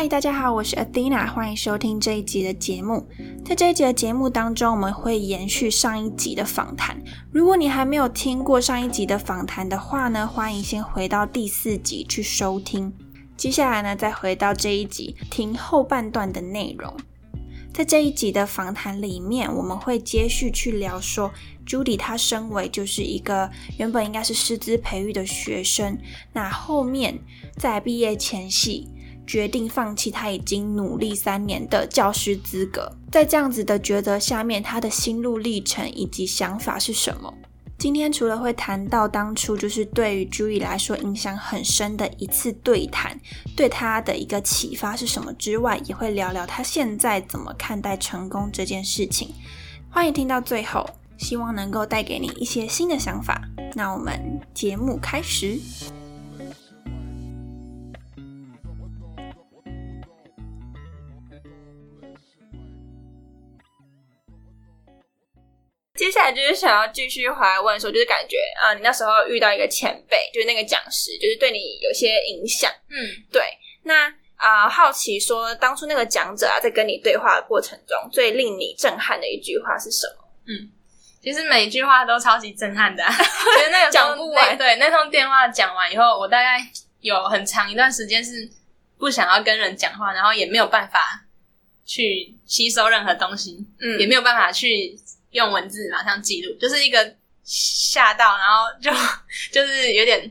嗨，大家好，我是 Athena，欢迎收听这一集的节目。在这一集的节目当中，我们会延续上一集的访谈。如果你还没有听过上一集的访谈的话呢，欢迎先回到第四集去收听。接下来呢，再回到这一集听后半段的内容。在这一集的访谈里面，我们会接续去聊说，Judy 她身为就是一个原本应该是师资培育的学生，那后面在毕业前夕。决定放弃他已经努力三年的教师资格，在这样子的抉择下面，他的心路历程以及想法是什么？今天除了会谈到当初就是对于朱毅来说影响很深的一次对谈，对他的一个启发是什么之外，也会聊聊他现在怎么看待成功这件事情。欢迎听到最后，希望能够带给你一些新的想法。那我们节目开始。下来就是想要继续回来问说，就是感觉啊，你那时候遇到一个前辈，就是那个讲师，就是对你有些影响。嗯，对。那啊，好奇说，当初那个讲者啊，在跟你对话的过程中，最令你震撼的一句话是什么？嗯，其实每一句话都超级震撼的。讲不完。对，那通电话讲完以后，我大概有很长一段时间是不想要跟人讲话，然后也没有办法去吸收任何东西，嗯，也没有办法去。用文字马上记录，就是一个吓到，然后就 就是有点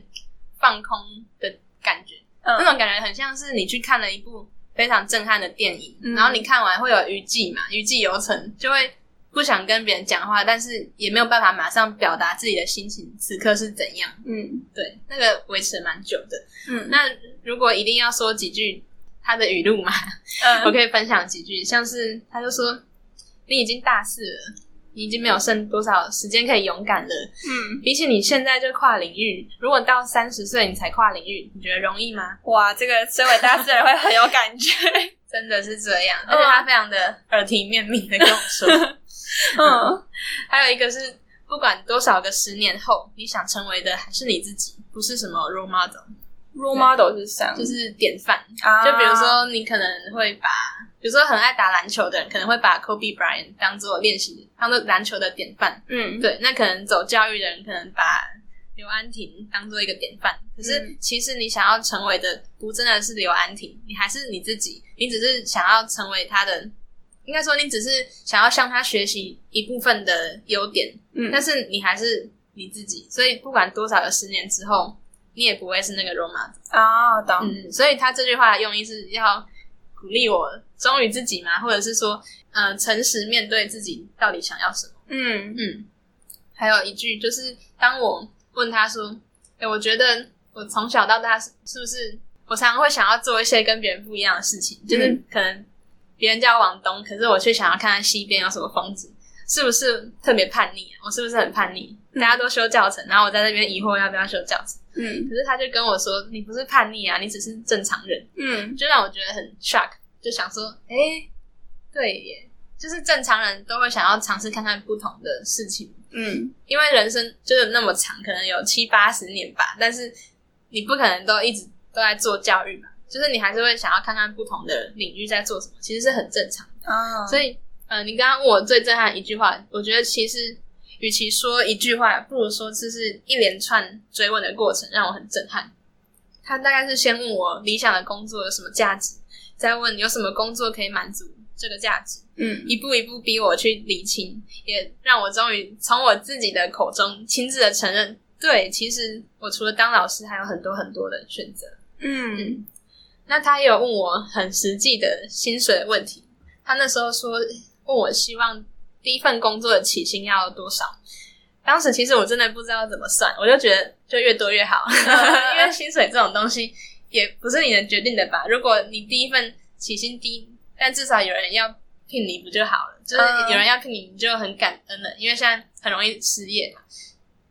放空的感觉。那种感觉很像是你去看了一部非常震撼的电影，然后你看完会有余悸嘛，余悸犹存，就会不想跟别人讲话，但是也没有办法马上表达自己的心情，此刻是怎样。嗯，对，那个维持蛮久的。嗯，那如果一定要说几句他的语录嘛，我可以分享几句，像是他就说：“你已经大四了。”你已经没有剩多少时间可以勇敢了。嗯，比起你现在就跨领域，如果到三十岁你才跨领域，你觉得容易吗？哇，这个身为大四人会很有感觉，真的是这样。而且他非常的耳提面命的跟我说。嗯，还有一个是，不管多少个十年后，你想成为的还是你自己，不是什么 role model。role model 是啥？就是典范。啊就比如说，你可能会把。比如说，很爱打篮球的人可能会把 Kobe Bryant 当做练习，当做篮球的典范。嗯，对。那可能走教育的人可能把刘安婷当做一个典范。可是，其实你想要成为的不真的是刘安婷，你还是你自己。你只是想要成为他的，应该说你只是想要向他学习一部分的优点。嗯，但是你还是你自己。所以，不管多少个十年之后，你也不会是那个 Roma。啊，懂。嗯，所以他这句话的用意是要。鼓励我忠于自己嘛，或者是说，呃，诚实面对自己到底想要什么。嗯嗯。还有一句就是，当我问他说：“哎，我觉得我从小到大是是不是我常常会想要做一些跟别人不一样的事情？就是可能别人叫我往东，可是我却想要看看西边有什么风景，是不是特别叛逆？我是不是很叛逆？大家都修教程，然后我在那边疑惑要不要修教程。”嗯，可是他就跟我说：“你不是叛逆啊，你只是正常人。”嗯，就让我觉得很 shock，就想说：“哎，对耶，就是正常人都会想要尝试看看不同的事情。”嗯，因为人生就是那么长，可能有七八十年吧，但是你不可能都一直都在做教育嘛，就是你还是会想要看看不同的领域在做什么，其实是很正常的。哦，所以，呃，你刚刚问我最震撼一句话，我觉得其实。与其说一句话，不如说这是一连串追问的过程，让我很震撼。他大概是先问我理想的工作有什么价值，再问有什么工作可以满足这个价值，嗯，一步一步逼我去理清，也让我终于从我自己的口中亲自的承认，对，其实我除了当老师，还有很多很多的选择。嗯，那他也有问我很实际的薪水问题，他那时候说问我希望。第一份工作的起薪要多少？当时其实我真的不知道怎么算，我就觉得就越多越好，因为薪水这种东西也不是你能决定的吧？如果你第一份起薪低，但至少有人要聘你不就好了？就是有人要聘你，你就很感恩了，因为现在很容易失业嘛。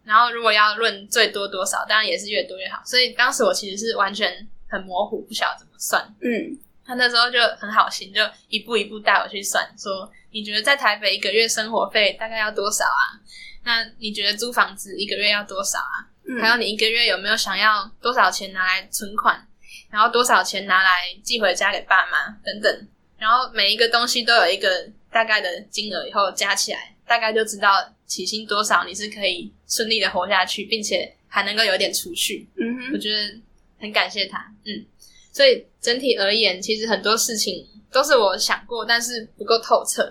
然后如果要论最多多少，当然也是越多越好。所以当时我其实是完全很模糊，不晓得怎么算。嗯，他那时候就很好心，就一步一步带我去算，说。你觉得在台北一个月生活费大概要多少啊？那你觉得租房子一个月要多少啊？还有你一个月有没有想要多少钱拿来存款？然后多少钱拿来寄回家给爸妈等等，然后每一个东西都有一个大概的金额，以后加起来大概就知道起薪多少，你是可以顺利的活下去，并且还能够有点储蓄。嗯哼，我觉得很感谢他。嗯，所以整体而言，其实很多事情都是我想过，但是不够透彻。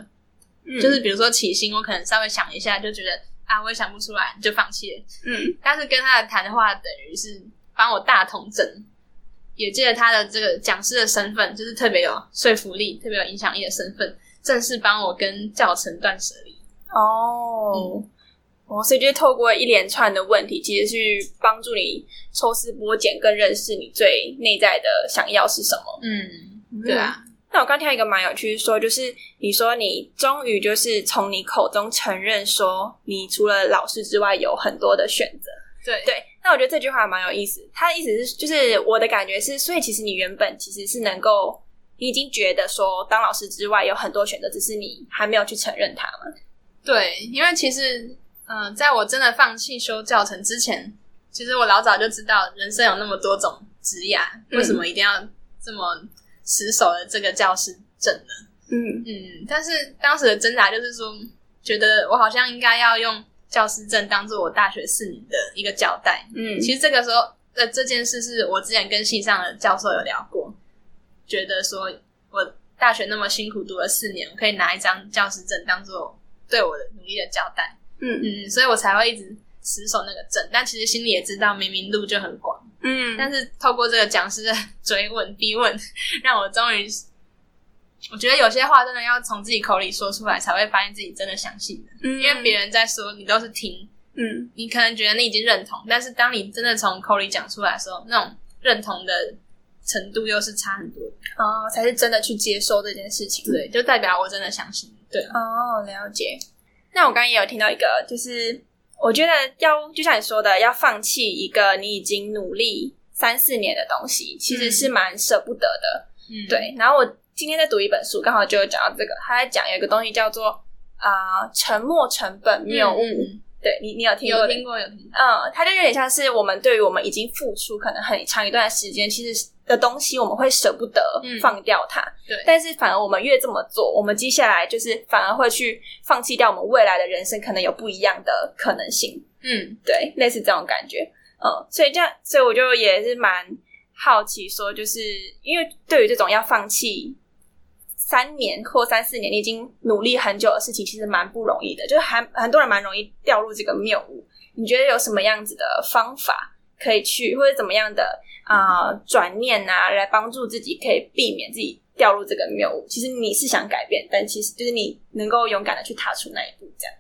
嗯，就是比如说起薪，我可能稍微想一下，就觉得啊，我也想不出来，就放弃了。嗯，但是跟他的谈话，等于是帮我大同整。也借着他的这个讲师的身份，就是特别有说服力、特别有影响力的身份，正式帮我跟教程断舍离。哦，哦，所以就是透过一连串的问题，其实去帮助你抽丝剥茧，更认识你最内在的想要是什么。嗯，对啊。那我刚听到一个蛮有趣，说就是你说你终于就是从你口中承认说，你除了老师之外有很多的选择。对对。那我觉得这句话蛮有意思。他的意思是，就是我的感觉是，所以其实你原本其实是能够，你已经觉得说，当老师之外有很多选择，只是你还没有去承认它嘛？对，因为其实，嗯，在我真的放弃修教程之前，其实我老早就知道人生有那么多种职涯，为什么一定要这么死守了这个教师证呢？嗯嗯，但是当时的挣扎就是说，觉得我好像应该要用。教师证当做我大学四年的一个交代。嗯，其实这个时候，呃，这件事是我之前跟系上的教授有聊过，觉得说我大学那么辛苦读了四年，我可以拿一张教师证当做对我的努力的交代。嗯嗯，所以我才会一直死守那个证。但其实心里也知道，明明路就很广。嗯，但是透过这个讲师的追问逼问，让我终于。我觉得有些话真的要从自己口里说出来，才会发现自己真的相信的。嗯，因为别人在说，你都是听。嗯，你可能觉得你已经认同，但是当你真的从口里讲出来的时候，那种认同的程度又是差很多的。哦，才是真的去接受这件事情。对，就代表我真的相信。对。哦，了解。那我刚刚也有听到一个，就是我觉得要就像你说的，要放弃一个你已经努力三四年的东西，其实是蛮舍不得的。嗯，对。然后我。今天在读一本书，刚好就有讲到这个。他在讲有一个东西叫做啊沉没成本谬误。对你，你有听过？有听过，有听过。嗯，它就有点像是我们对于我们已经付出可能很长一段时间，其实的东西，我们会舍不得放掉它。对。但是反而我们越这么做，我们接下来就是反而会去放弃掉我们未来的人生，可能有不一样的可能性。嗯，对，类似这种感觉。嗯，所以这样，所以我就也是蛮好奇，说就是因为对于这种要放弃。三年或三四年，你已经努力很久的事情，其实蛮不容易的。就是还很多人蛮容易掉入这个谬误。你觉得有什么样子的方法可以去，或者怎么样的啊转念啊，来帮助自己可以避免自己掉入这个谬误？其实你是想改变，但其实就是你能够勇敢的去踏出那一步，这样。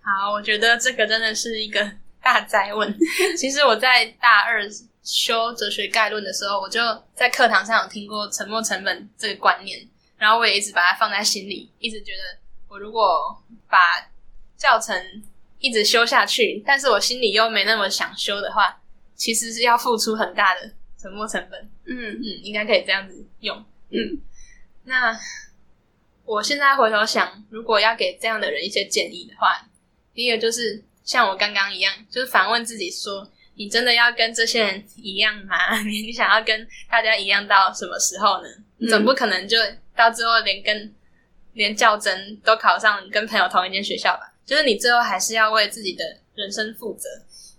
好，我觉得这个真的是一个大灾问。其实我在大二修哲学概论的时候，我就在课堂上有听过沉没成本这个观念。然后我也一直把它放在心里，一直觉得我如果把教程一直修下去，但是我心里又没那么想修的话，其实是要付出很大的沉没成本。嗯嗯，应该可以这样子用。嗯，那我现在回头想，如果要给这样的人一些建议的话，第一个就是像我刚刚一样，就是反问自己说：你真的要跟这些人一样吗？你想要跟大家一样到什么时候呢？总不可能就。到最后连跟连较真都考上，跟朋友同一间学校吧。就是你最后还是要为自己的人生负责。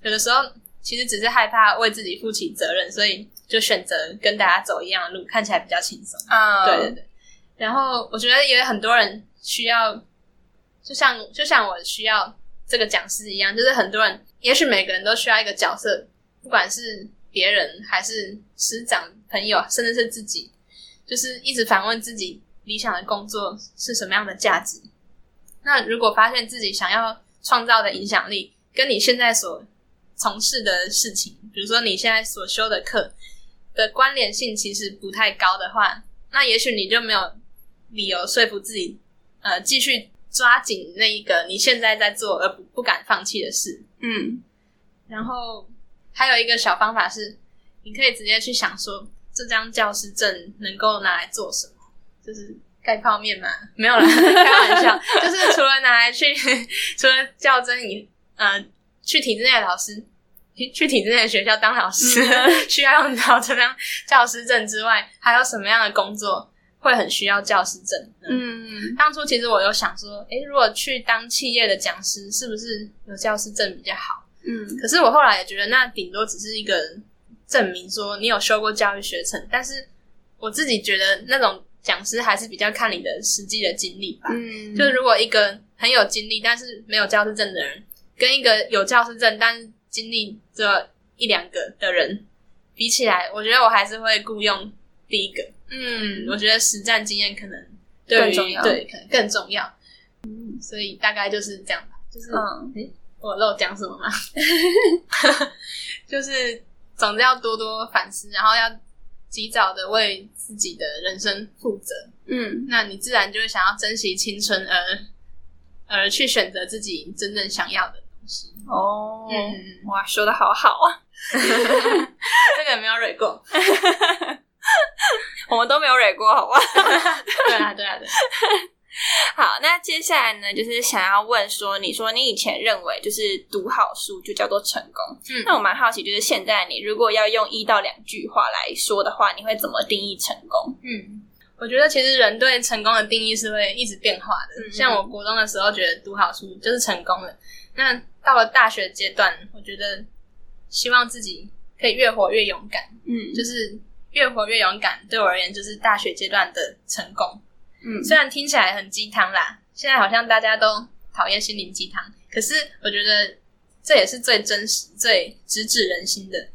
有的时候其实只是害怕为自己负起责任，所以就选择跟大家走一样的路，看起来比较轻松。啊，对对对。然后我觉得也有很多人需要，就像就像我需要这个讲师一样，就是很多人，也许每个人都需要一个角色，不管是别人还是师长、朋友，甚至是自己。就是一直反问自己理想的工作是什么样的价值。那如果发现自己想要创造的影响力跟你现在所从事的事情，比如说你现在所修的课的关联性其实不太高的话，那也许你就没有理由说服自己，呃，继续抓紧那一个你现在在做而不不敢放弃的事。嗯。然后还有一个小方法是，你可以直接去想说。这张教师证能够拿来做什么？就是盖泡面嘛？没有啦，开玩笑。就是除了拿来去，除了较真以呃去体制内的老师去体制内的学校当老师，需要用到这张教师证之外，还有什么样的工作会很需要教师证？嗯，当初其实我有想说，诶，如果去当企业的讲师，是不是有教师证比较好？嗯，可是我后来也觉得，那顶多只是一个证明，说你有修过教育学程。但是我自己觉得，那种讲师还是比较看你的实际的经历吧。嗯，就是如果一个很有经历，但是没有教师证的人，跟一个有教师证但是经历这一两个的人比起来，我觉得我还是会雇佣第一个。嗯，我觉得实战经验可能更重要，对，可能更重要。嗯，所以大概就是这样吧。就是，哎，我漏讲什么吗？就是总之要多多反思，然后要及早的为自己的人生负责。嗯，那你自然就会想要珍惜青春，而而去选择自己真正想要的。哦，哇，说的好好啊！这个没有蕊过，我们都没有蕊过，好吧？对啊，对啊，对。好，那接下来呢，就是想要问说，你说你以前认为就是读好书就叫做成功，嗯，那我蛮好奇，就是现在你如果要用一到两句话来说的话，你会怎么定义成功？嗯，我觉得其实人对成功的定义是会一直变化的。像我国中的时候，觉得读好书就是成功了。那到了大学阶段，我觉得希望自己可以越活越勇敢。嗯，就是越活越勇敢，对我而言就是大学阶段的成功。嗯，虽然听起来很鸡汤啦，现在好像大家都讨厌心灵鸡汤，可是我觉得这也是最真实、最直指人心的。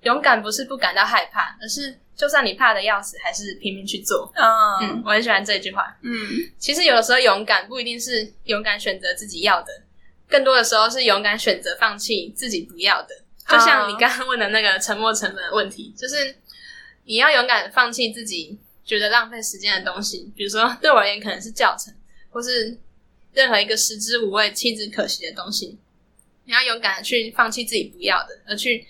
勇敢不是不感到害怕，而是就算你怕的要死，还是拼命去做。嗯，我很喜欢这句话。嗯，其实有的时候勇敢不一定是勇敢选择自己要的。更多的时候是勇敢选择放弃自己不要的，就像你刚刚问的那个沉没成本的问题，就是你要勇敢放弃自己觉得浪费时间的东西，比如说对我而言可能是教程，或是任何一个食之无味弃之可惜的东西，你要勇敢的去放弃自己不要的，而去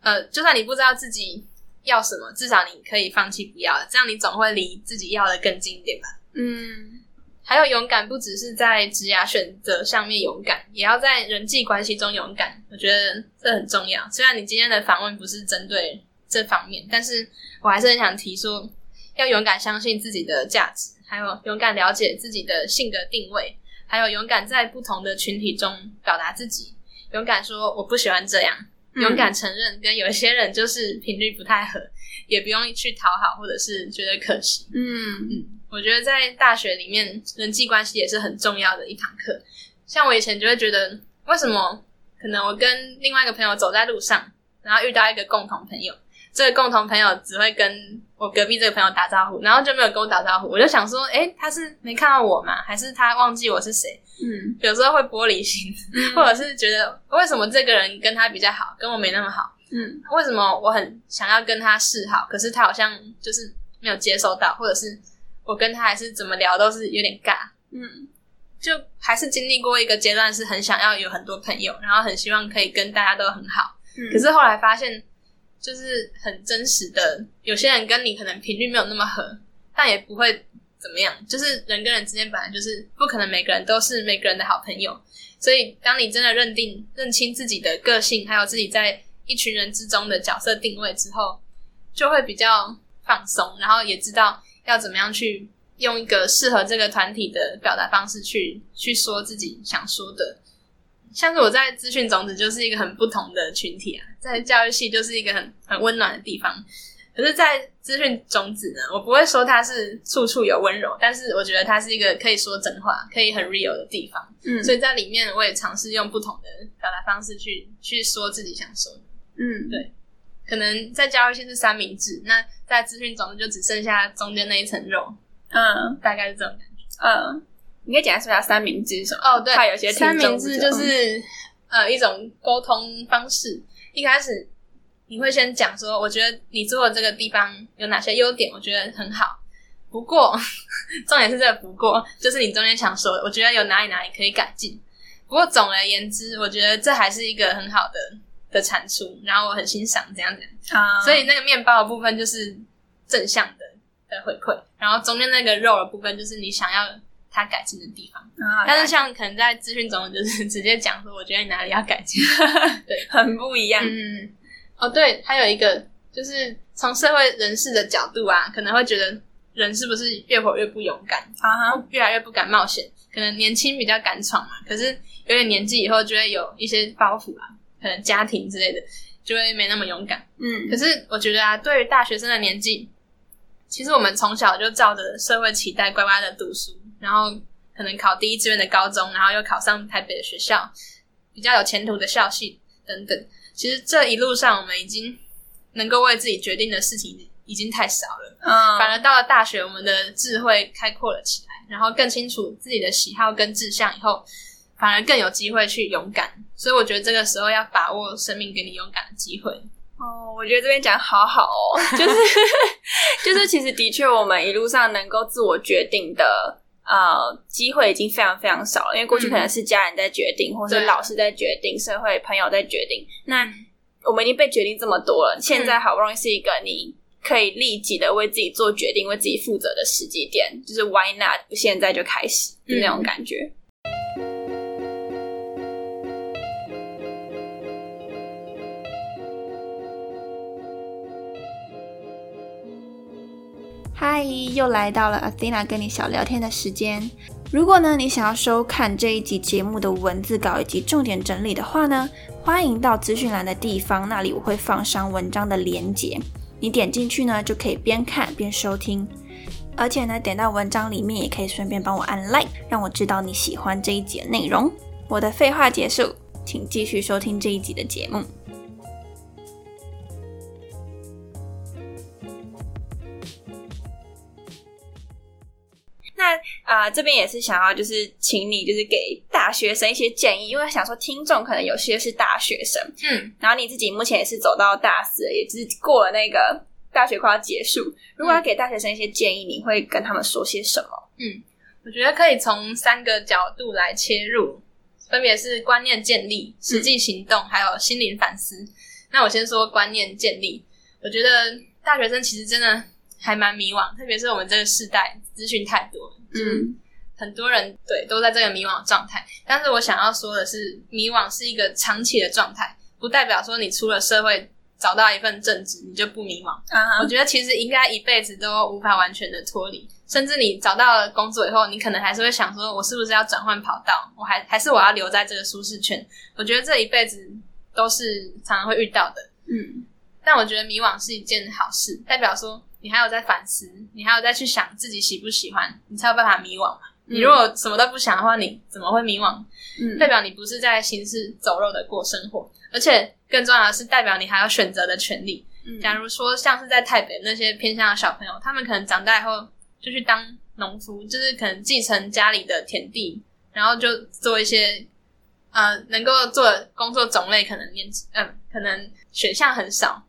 呃，就算你不知道自己要什么，至少你可以放弃不要的，这样你总会离自己要的更近一点吧。嗯。还有勇敢，不只是在职涯选择上面勇敢，也要在人际关系中勇敢。我觉得这很重要。虽然你今天的访问不是针对这方面，但是我还是很想提说，要勇敢相信自己的价值，还有勇敢了解自己的性格定位，还有勇敢在不同的群体中表达自己，勇敢说我不喜欢这样，勇敢承认跟有一些人就是频率不太合，也不用去讨好或者是觉得可惜。嗯嗯。我觉得在大学里面，人际关系也是很重要的一堂课。像我以前就会觉得，为什么可能我跟另外一个朋友走在路上，然后遇到一个共同朋友，这个共同朋友只会跟我隔壁这个朋友打招呼，然后就没有跟我打招呼。我就想说，诶，他是没看到我吗？还是他忘记我是谁？嗯，有时候会玻璃心，或者是觉得为什么这个人跟他比较好，跟我没那么好？嗯，为什么我很想要跟他示好，可是他好像就是没有接收到，或者是。我跟他还是怎么聊都是有点尬，嗯，就还是经历过一个阶段，是很想要有很多朋友，然后很希望可以跟大家都很好，嗯，可是后来发现，就是很真实的，有些人跟你可能频率没有那么合，但也不会怎么样，就是人跟人之间本来就是不可能每个人都是每个人的好朋友，所以当你真的认定认清自己的个性，还有自己在一群人之中的角色定位之后，就会比较放松，然后也知道。要怎么样去用一个适合这个团体的表达方式去去说自己想说的？像是我在资讯种子就是一个很不同的群体啊，在教育系就是一个很很温暖的地方。可是，在资讯种子呢，我不会说它是处处有温柔，但是我觉得它是一个可以说真话、可以很 real 的地方。嗯，所以在里面我也尝试用不同的表达方式去去说自己想说的。嗯，对。可能在教育系是三明治，那在资讯中就只剩下中间那一层肉，嗯，大概是这种感觉。嗯，你可以简单说一下三明治什么？哦，对，怕有些三明治就是呃一种沟通方式。一开始你会先讲说，我觉得你做的这个地方有哪些优点，我觉得很好。不过 重点是这个不过，就是你中间想说，我觉得有哪里哪里可以改进。不过总而言之，我觉得这还是一个很好的。的产出，然后我很欣赏这样子，所以那个面包的部分就是正向的的回馈，然后中间那个肉的部分就是你想要它改进的地方。但是像可能在资讯中，就是直接讲说，我觉得你哪里要改进，对，很不一样。嗯，哦，对，还有一个就是从社会人士的角度啊，可能会觉得人是不是越活越不勇敢，啊，越来越不敢冒险。可能年轻比较敢闯嘛，可是有点年纪以后，就会有一些包袱啊，可能家庭之类的，就会没那么勇敢。嗯，可是我觉得啊，对于大学生的年纪。其实我们从小就照着社会期待乖乖的读书，然后可能考第一志愿的高中，然后又考上台北的学校，比较有前途的校系等等。其实这一路上，我们已经能够为自己决定的事情已经太少了。嗯，反而到了大学，我们的智慧开阔了起来，然后更清楚自己的喜好跟志向以后，反而更有机会去勇敢。所以我觉得这个时候要把握生命给你勇敢的机会。哦，我觉得这边讲好好哦，就是就是，其实的确，我们一路上能够自我决定的呃机会已经非常非常少了，因为过去可能是家人在决定，或者老师在决定，社会朋友在决定。那我们已经被决定这么多了，现在好不容易是一个你可以立即的为自己做决定、为自己负责的时机点，就是 Why not 现在就开始那种感觉。嗨，又来到了 Athena 跟你小聊天的时间。如果呢你想要收看这一集节目的文字稿以及重点整理的话呢，欢迎到资讯栏的地方，那里我会放上文章的连结，你点进去呢就可以边看边收听。而且呢，点到文章里面也可以顺便帮我按 like，让我知道你喜欢这一集的内容。我的废话结束，请继续收听这一集的节目。那啊，这边也是想要就是请你就是给大学生一些建议，因为想说听众可能有些是大学生，嗯，然后你自己目前也是走到大四，也是过了那个大学快要结束。如果要给大学生一些建议，你会跟他们说些什么？嗯，我觉得可以从三个角度来切入，分别是观念建立、实际行动，还有心灵反思。那我先说观念建立，我觉得大学生其实真的。还蛮迷惘，特别是我们这个世代资讯太多，嗯，很多人对都在这个迷惘状态。但是我想要说的是，迷惘是一个长期的状态，不代表说你出了社会找到一份正职你就不迷惘。我觉得其实应该一辈子都无法完全的脱离，甚至你找到了工作以后，你可能还是会想说，我是不是要转换跑道？我还还是我要留在这个舒适圈？我觉得这一辈子都是常常会遇到的，嗯。但我觉得迷惘是一件好事，代表说。你还有在反思，你还有再去想自己喜不喜欢，你才有办法迷惘嘛。你如果什么都不想的话，你怎么会迷惘？嗯，代表你不是在行尸走肉的过生活，而且更重要的是，代表你还有选择的权利。假如说像是在台北那些偏向的小朋友，他们可能长大以后就去当农夫，就是可能继承家里的田地，然后就做一些呃能够做的工作种类，可能年嗯可能选项很少。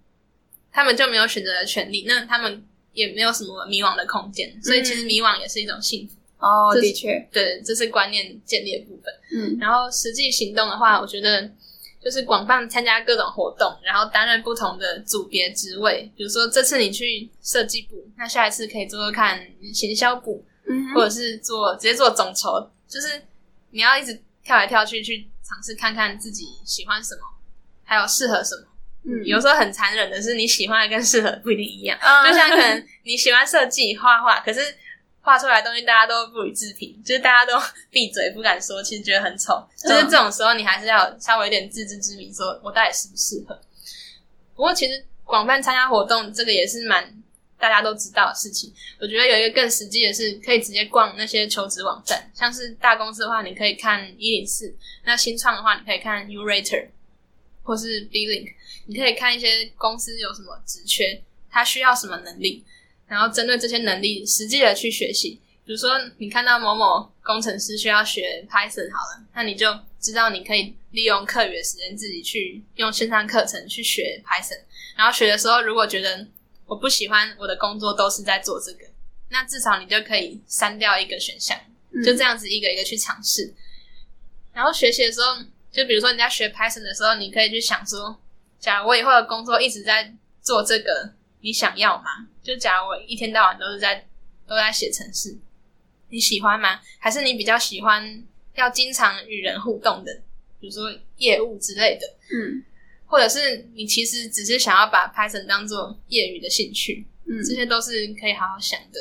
他们就没有选择的权利，那他们也没有什么迷惘的空间，所以其实迷惘也是一种幸福哦。的确，对，这是观念建立的部分。嗯，然后实际行动的话，我觉得就是广泛参加各种活动，然后担任不同的组别职位。比如说这次你去设计部，那下一次可以做做看行销部，嗯，或者是做直接做总筹，就是你要一直跳来跳去，去尝试看看自己喜欢什么，还有适合什么。嗯，有时候很残忍的是，你喜欢的跟适合不一定一样。就像可能你喜欢设计画画，可是画出来的东西大家都不予置评，就是大家都闭嘴不敢说，其实觉得很丑。就是这种时候，你还是要稍微有点自知之明，说我到底适不适合。不过，其实广泛参加活动，这个也是蛮大家都知道的事情。我觉得有一个更实际的是，可以直接逛那些求职网站，像是大公司的话，你可以看一零四；那新创的话，你可以看 U Rater 或是 B Link。你可以看一些公司有什么职缺，他需要什么能力，然后针对这些能力实际的去学习。比如说，你看到某某工程师需要学 Python 好了，那你就知道你可以利用课余的时间自己去用线上课程去学 Python。然后学的时候，如果觉得我不喜欢我的工作都是在做这个，那至少你就可以删掉一个选项，就这样子一个一个去尝试。然后学习的时候，就比如说你在学 Python 的时候，你可以去想说。假如我以后的工作一直在做这个，你想要吗？就假如我一天到晚都是在都在写程式，你喜欢吗？还是你比较喜欢要经常与人互动的，比如说业务之类的？嗯，或者是你其实只是想要把 Python 当做业余的兴趣？嗯，这些都是可以好好想的。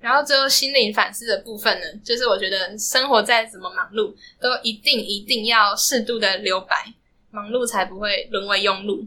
然后最后心灵反思的部分呢，就是我觉得生活再怎么忙碌，都一定一定要适度的留白，忙碌才不会沦为庸碌。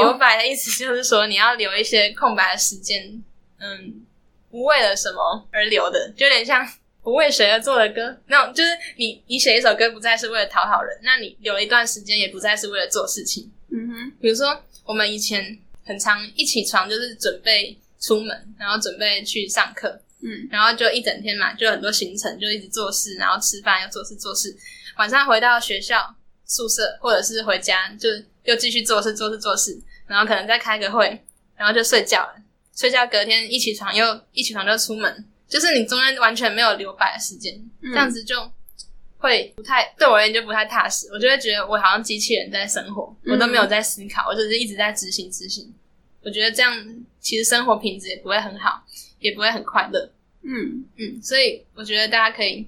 留白的意思就是说，你要留一些空白的时间，嗯，不为了什么而留的，就有点像不为谁而做的歌那种。就是你你写一首歌，不再是为了讨好人，那你留一段时间，也不再是为了做事情。嗯哼，比如说我们以前很常一起床就是准备出门，然后准备去上课。嗯，然后就一整天嘛，就很多行程，就一直做事，然后吃饭又做事做事，晚上回到学校宿舍或者是回家，就又继续做事做事做事，然后可能再开个会，然后就睡觉了。睡觉隔天一起床又一起床就出门，就是你中间完全没有留白的时间，这样子就会不太对我而言就不太踏实，我就会觉得我好像机器人在生活，我都没有在思考，我只是一直在执行执行。我觉得这样其实生活品质也不会很好，也不会很快乐。嗯嗯，所以我觉得大家可以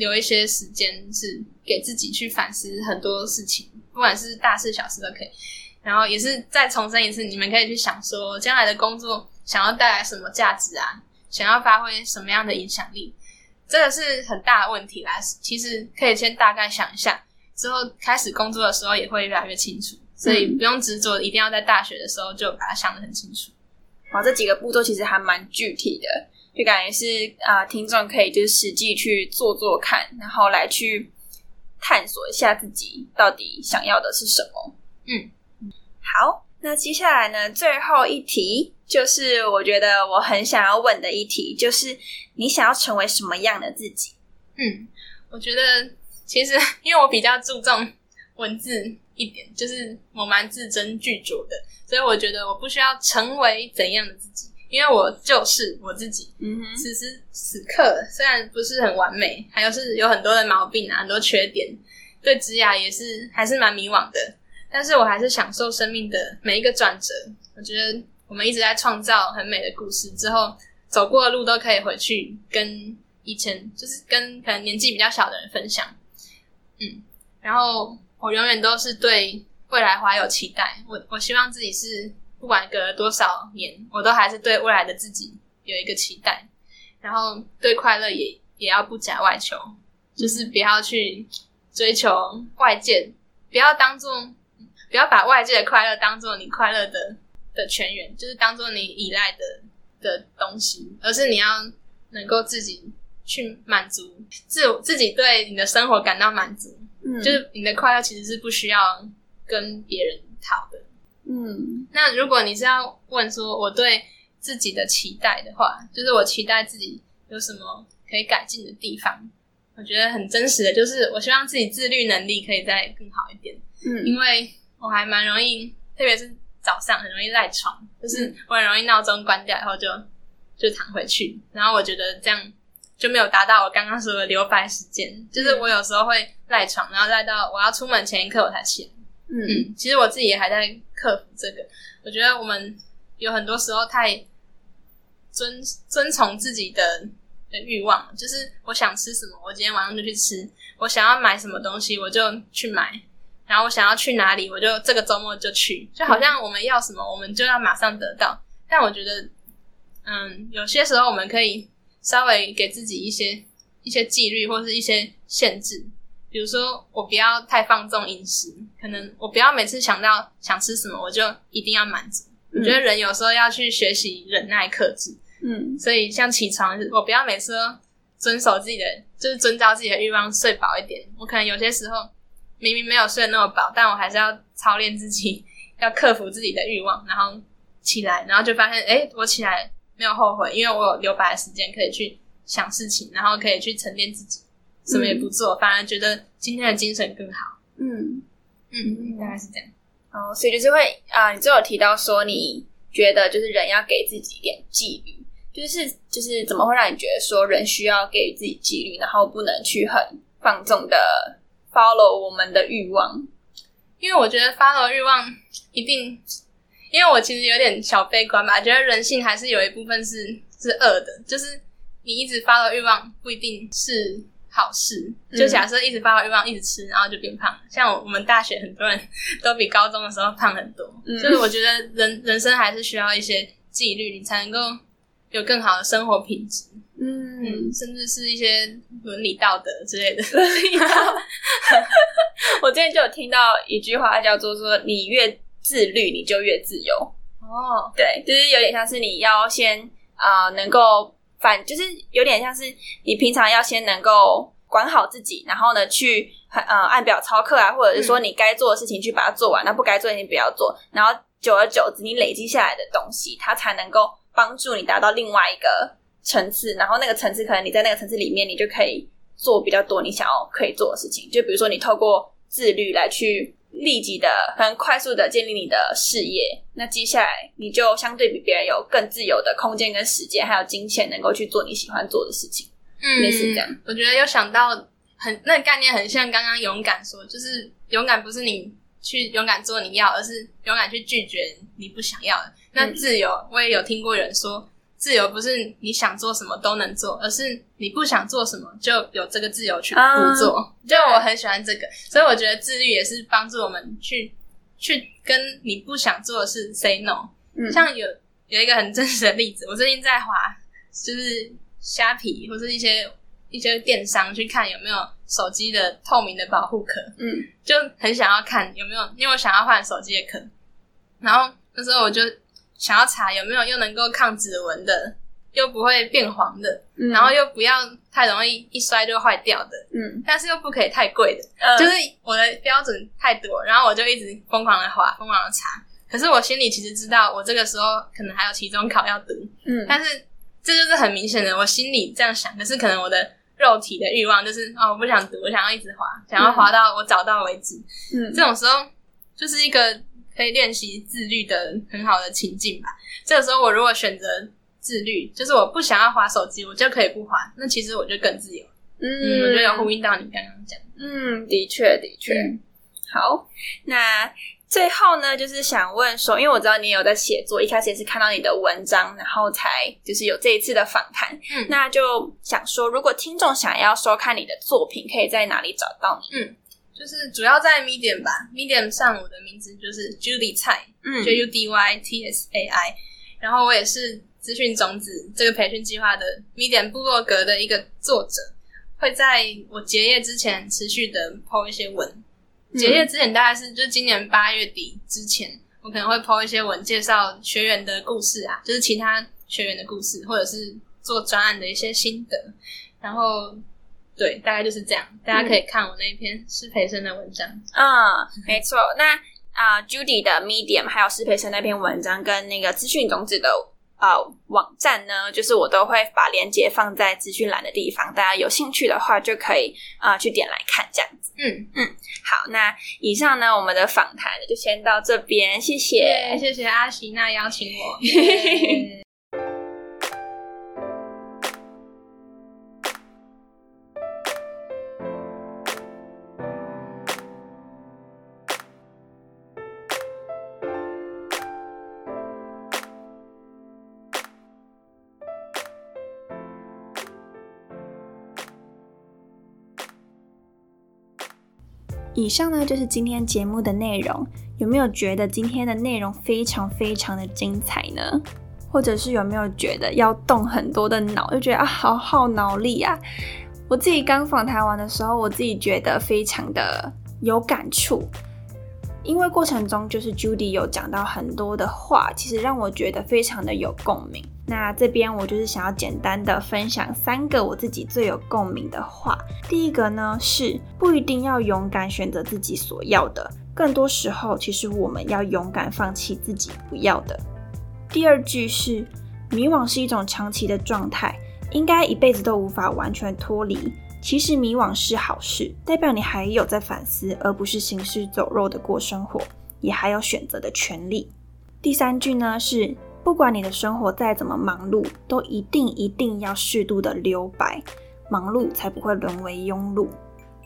留一些时间，是给自己去反思很多事情，不管是大事小事都可以。然后也是再重申一次，你们可以去想说，将来的工作想要带来什么价值啊？想要发挥什么样的影响力？这个是很大的问题啦。其实可以先大概想一下，之后开始工作的时候也会越来越清楚。所以不用执着，一定要在大学的时候就把它想得很清楚。哇，这几个步骤其实还蛮具体的。就感觉是啊，听众可以就是实际去做做看，然后来去探索一下自己到底想要的是什么。嗯，好，那接下来呢，最后一题就是我觉得我很想要问的一题，就是你想要成为什么样的自己？嗯，我觉得其实因为我比较注重文字一点，就是我蛮字斟句酌的，所以我觉得我不需要成为怎样的自己。因为我就是我自己，嗯哼此时此刻虽然不是很完美，还有是有很多的毛病啊，很多缺点，对职涯也是还是蛮迷惘的。但是我还是享受生命的每一个转折。我觉得我们一直在创造很美的故事，之后走过的路都可以回去跟以前，就是跟可能年纪比较小的人分享。嗯，然后我永远都是对未来怀有期待。我我希望自己是。不管隔了多少年，我都还是对未来的自己有一个期待，然后对快乐也也要不假外求，就是不要去追求外界，不要当做不要把外界的快乐当做你快乐的的泉源，就是当做你依赖的的东西，而是你要能够自己去满足自自己对你的生活感到满足，嗯，就是你的快乐其实是不需要跟别人讨的。嗯，那如果你是要问说我对自己的期待的话，就是我期待自己有什么可以改进的地方。我觉得很真实的就是，我希望自己自律能力可以再更好一点。嗯，因为我还蛮容易，特别是早上很容易赖床，就是我很容易闹钟关掉以后就就躺回去，然后我觉得这样就没有达到我刚刚说的留白时间。就是我有时候会赖床，然后赖到我要出门前一刻我才起来。嗯，其实我自己也还在克服这个。我觉得我们有很多时候太遵遵从自己的的欲望，就是我想吃什么，我今天晚上就去吃；我想要买什么东西，我就去买；然后我想要去哪里，我就这个周末就去。就好像我们要什么，我们就要马上得到。但我觉得，嗯，有些时候我们可以稍微给自己一些一些纪律，或是一些限制。比如说，我不要太放纵饮食，可能我不要每次想到想吃什么，我就一定要满足。我觉得人有时候要去学习忍耐、克制。嗯，所以像起床，我不要每次都遵守自己的，就是遵照自己的欲望睡饱一点。我可能有些时候明明没有睡那么饱，但我还是要操练自己，要克服自己的欲望，然后起来，然后就发现，哎，我起来没有后悔，因为我有留白的时间可以去想事情，然后可以去沉淀自己。什么也不做，反而觉得今天的精神更好。嗯嗯，大概是这样。哦，所以就是会啊，你最后提到说，你觉得就是人要给自己一点纪律，就是就是怎么会让你觉得说人需要给予自己纪律，然后不能去很放纵的 follow 我们的欲望？因为我觉得 follow 欲望一定，因为我其实有点小悲观吧，觉得人性还是有一部分是是恶的，就是你一直 follow 欲望不一定是好事。就假设一直发的欲望一直吃，然后就变胖。像我们大学很多人 都比高中的时候胖很多。就是我觉得人人生还是需要一些纪律，你才能够有更好的生活品质。嗯，甚至是一些伦理道德之类的。我之前就有听到一句话，叫做说：“你越自律，你就越自由。”哦，对，就是有点像是你要先啊，能够反，就是有点像是你平常要先能够管好自己，然后呢，去呃按表操课啊，或者是说你该做的事情去把它做完，那不该做的事情不要做，然后久而久之，你累积下来的东西，它才能够帮助你达到另外一个。层次，然后那个层次可能你在那个层次里面，你就可以做比较多你想要可以做的事情。就比如说，你透过自律来去立即的、很快速的建立你的事业，那接下来你就相对比别人有更自由的空间跟时间，还有金钱，能够去做你喜欢做的事情。嗯，类似这样。我觉得又想到很那个概念，很像刚刚勇敢说，就是勇敢不是你去勇敢做你要，而是勇敢去拒绝你不想要的。那自由，我也有听过人说。自由不是你想做什么都能做，而是你不想做什么就有这个自由去不做。就我很喜欢这个，所以我觉得自律也是帮助我们去去跟你不想做的事 say no。像有有一个很真实的例子，我最近在滑就是虾皮或是一些一些电商去看有没有手机的透明的保护壳，嗯，就很想要看有没有，因为我想要换手机的壳。然后那时候我就。想要查有没有又能够抗指纹的，又不会变黄的，然后又不要太容易一摔就坏掉的，嗯，但是又不可以太贵的，就是我的标准太多，然后我就一直疯狂的划，疯狂的查。可是我心里其实知道，我这个时候可能还有期中考要读，嗯，但是这就是很明显的，我心里这样想，可是可能我的肉体的欲望就是哦，我不想读，我想要一直滑，想要滑到我找到为止，嗯，这种时候就是一个。可以练习自律的很好的情境吧。这个时候，我如果选择自律，就是我不想要划手机，我就可以不划。那其实我就更自由。嗯，我觉得有呼应到你刚刚讲。嗯，的确，的确。好，那最后呢，就是想问说，因为我知道你有在写作，一开始也是看到你的文章，然后才就是有这一次的访谈。嗯，那就想说，如果听众想要收看你的作品，可以在哪里找到你？嗯。就是主要在 Medium 吧，Medium 上我的名字就是 Judy 蔡，嗯，J U D Y T S A I，然后我也是资讯种子这个培训计划的 Medium 部落格的一个作者，会在我结业之前持续的 po 一些文，结业之前大概是就今年八月底之前，我可能会 po 一些文介绍学员的故事啊，就是其他学员的故事，或者是做专案的一些心得，然后。对，大概就是这样。大家可以看我那篇施培生的文章。嗯，没错。那啊，Judy 的 Medium 还有施培生那篇文章跟那个资讯种子的啊网站呢，就是我都会把链接放在资讯栏的地方，大家有兴趣的话就可以啊去点来看这样子。嗯嗯，好。那以上呢，我们的访谈就先到这边，谢谢，谢谢阿喜娜邀请我。以上呢就是今天节目的内容，有没有觉得今天的内容非常非常的精彩呢？或者是有没有觉得要动很多的脑，就觉得啊好耗脑力啊？我自己刚访谈完的时候，我自己觉得非常的有感触。因为过程中就是 Judy 有讲到很多的话，其实让我觉得非常的有共鸣。那这边我就是想要简单的分享三个我自己最有共鸣的话。第一个呢是不一定要勇敢选择自己所要的，更多时候其实我们要勇敢放弃自己不要的。第二句是迷惘是一种长期的状态，应该一辈子都无法完全脱离。其实迷惘是好事，代表你还有在反思，而不是行尸走肉的过生活，也还有选择的权利。第三句呢是，不管你的生活再怎么忙碌，都一定一定要适度的留白，忙碌才不会沦为庸碌。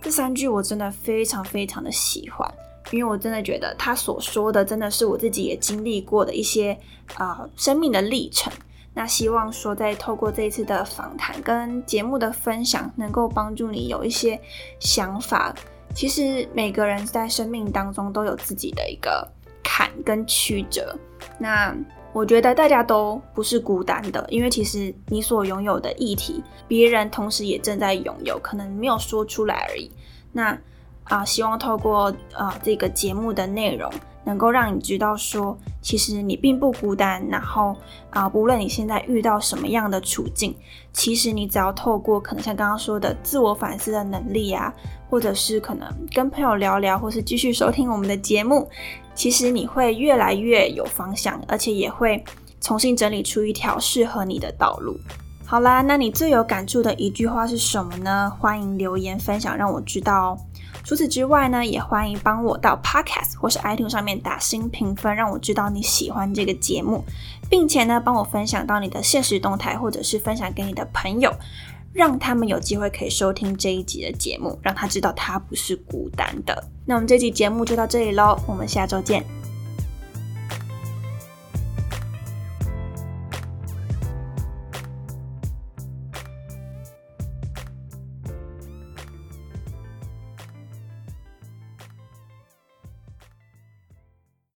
这三句我真的非常非常的喜欢，因为我真的觉得他所说的真的是我自己也经历过的一些啊生命的历程。那希望说，在透过这一次的访谈跟节目的分享，能够帮助你有一些想法。其实每个人在生命当中都有自己的一个坎跟曲折。那我觉得大家都不是孤单的，因为其实你所拥有的议题，别人同时也正在拥有，可能没有说出来而已。那啊，希望透过啊这个节目的内容。能够让你知道说，其实你并不孤单。然后啊，无论你现在遇到什么样的处境，其实你只要透过可能像刚刚说的自我反思的能力啊，或者是可能跟朋友聊聊，或是继续收听我们的节目，其实你会越来越有方向，而且也会重新整理出一条适合你的道路。好啦，那你最有感触的一句话是什么呢？欢迎留言分享，让我知道哦。除此之外呢，也欢迎帮我到 Podcast 或是 iTunes 上面打新评分，让我知道你喜欢这个节目，并且呢，帮我分享到你的现实动态，或者是分享给你的朋友，让他们有机会可以收听这一集的节目，让他知道他不是孤单的。那我们这集节目就到这里喽，我们下周见。